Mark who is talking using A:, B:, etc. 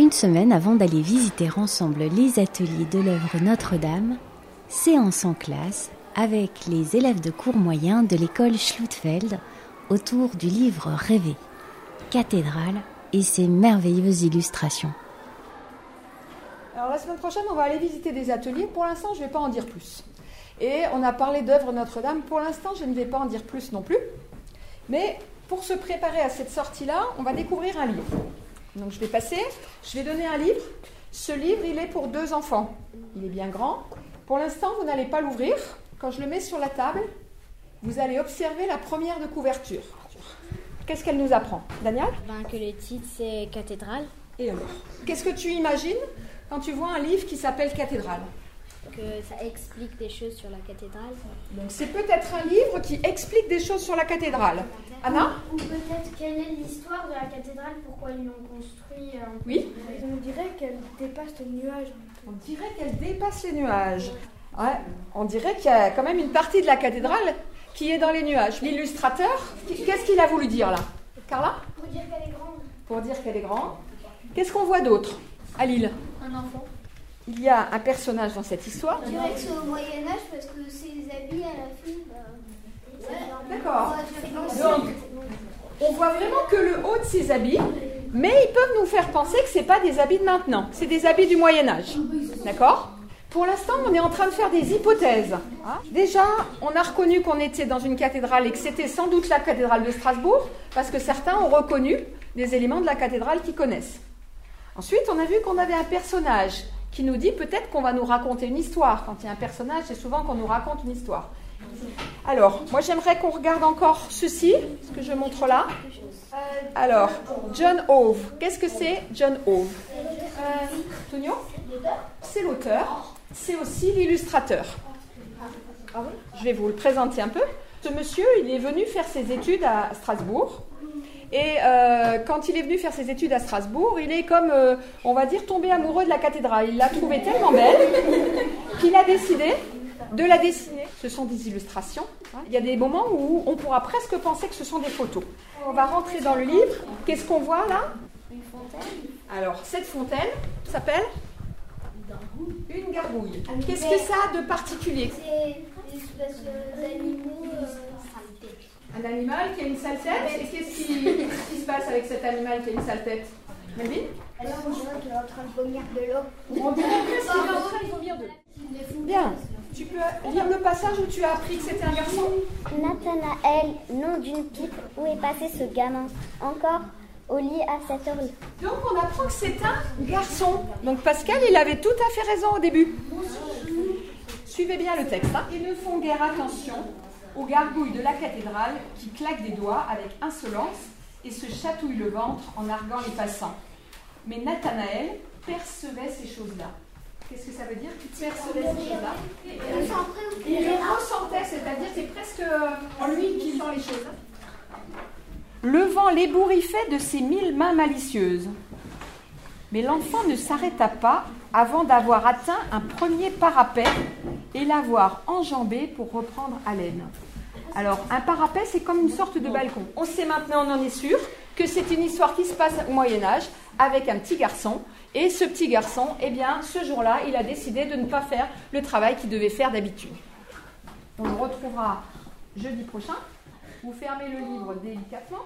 A: Une semaine avant d'aller visiter ensemble les ateliers de l'œuvre Notre-Dame, séance en classe avec les élèves de cours moyen de l'école Schlutfeld autour du livre rêvé, Cathédrale et ses merveilleuses illustrations.
B: Alors la semaine prochaine, on va aller visiter des ateliers. Pour l'instant, je ne vais pas en dire plus. Et on a parlé d'œuvre Notre-Dame. Pour l'instant, je ne vais pas en dire plus non plus. Mais pour se préparer à cette sortie-là, on va découvrir un livre. Donc je vais passer, je vais donner un livre. Ce livre, il est pour deux enfants. Il est bien grand. Pour l'instant, vous n'allez pas l'ouvrir. Quand je le mets sur la table, vous allez observer la première de couverture. Qu'est-ce qu'elle nous apprend? Daniel?
C: Ben, Que le titre, c'est Cathédrale.
B: Et alors Qu'est-ce que tu imagines quand tu vois un livre qui s'appelle Cathédrale?
C: Que ça explique des choses sur la cathédrale.
B: Donc c'est peut-être un livre qui explique des choses sur la cathédrale. Anna
D: Ou peut-être quelle est l'histoire de la cathédrale, pourquoi ils l'ont construit euh,
B: Oui
D: On dirait qu'elle dépasse les nuages.
B: On dirait qu'elle dépasse les nuages. Ouais, on dirait qu'il y a quand même une partie de la cathédrale qui est dans les nuages. L'illustrateur, qu'est-ce qu'il a voulu dire là? Carla?
D: Pour dire qu'elle est grande.
B: Pour dire qu'elle est grande. Qu'est-ce qu'on voit d'autre à Lille?
D: Un enfant.
B: Il y a un personnage dans cette histoire.
D: Je dirais que c'est au Moyen-Âge parce que ses habits à la fin. Bah,
B: D'accord. Donc, on voit vraiment que le haut de ses habits, mais ils peuvent nous faire penser que ce pas des habits de maintenant, c'est des habits du Moyen Âge. D'accord? Pour l'instant, on est en train de faire des hypothèses. Déjà, on a reconnu qu'on était dans une cathédrale et que c'était sans doute la cathédrale de Strasbourg, parce que certains ont reconnu des éléments de la cathédrale qu'ils connaissent. Ensuite, on a vu qu'on avait un personnage qui nous dit peut-être qu'on va nous raconter une histoire. Quand il y a un personnage, c'est souvent qu'on nous raconte une histoire. Alors, moi j'aimerais qu'on regarde encore ceci, ce que je montre là. Alors, John Hove. Qu'est-ce que c'est John Hove? Euh, C'est l'auteur. C'est aussi l'illustrateur. Je vais vous le présenter un peu. Ce monsieur, il est venu faire ses études à Strasbourg. Et euh, quand il est venu faire ses études à Strasbourg, il est comme, euh, on va dire, tombé amoureux de la cathédrale. Il l'a trouvée tellement belle qu'il a décidé de la dessiner. Ce sont des illustrations. Hein. Il y a des moments où on pourra presque penser que ce sont des photos. On va rentrer dans le livre. Qu'est-ce qu'on voit là?
D: Une fontaine.
B: Alors, cette fontaine s'appelle Une gargouille. Qu'est-ce que ça a de particulier?
D: C'est d'animaux. Euh,
B: un animal qui a une sale tête. Et qu'est-ce qui, se passe avec cet animal qui a une sale tête Melvin
D: Alors, on dirait qu'il est en train de vomir de l'eau.
B: On dirait qu'il est en train de vomir de l'eau. Bien. Tu peux lire le passage où tu as appris que c'était un garçon?
E: Nathanaël, nom d'une pipe, où est passé ce gamin? Encore au lit à cette heure
B: Donc on apprend que c'est un garçon. Donc Pascal, il avait tout à fait raison au début. Suivez bien le texte. Hein. Ils ne font guère attention aux gargouilles de la cathédrale qui claquent des doigts avec insolence et se chatouillent le ventre en arguant les passants. Mais Nathanaël percevait ces choses-là. Qu'est-ce que ça veut dire Tu percevais ces choses-là? Il ressentait, c'est-à-dire c'est presque en lui qui sent les choses. Le vent l'ébouriffait de ses mille mains malicieuses. Mais l'enfant ne s'arrêta pas avant d'avoir atteint un premier parapet et l'avoir enjambé pour reprendre haleine. Alors, un parapet, c'est comme une sorte de balcon. On sait maintenant, on en est sûr, que c'est une histoire qui se passe au Moyen Âge avec un petit garçon. Et ce petit garçon, eh bien, ce jour-là, il a décidé de ne pas faire le travail qu'il devait faire d'habitude. On le retrouvera jeudi prochain. Vous fermez le livre délicatement.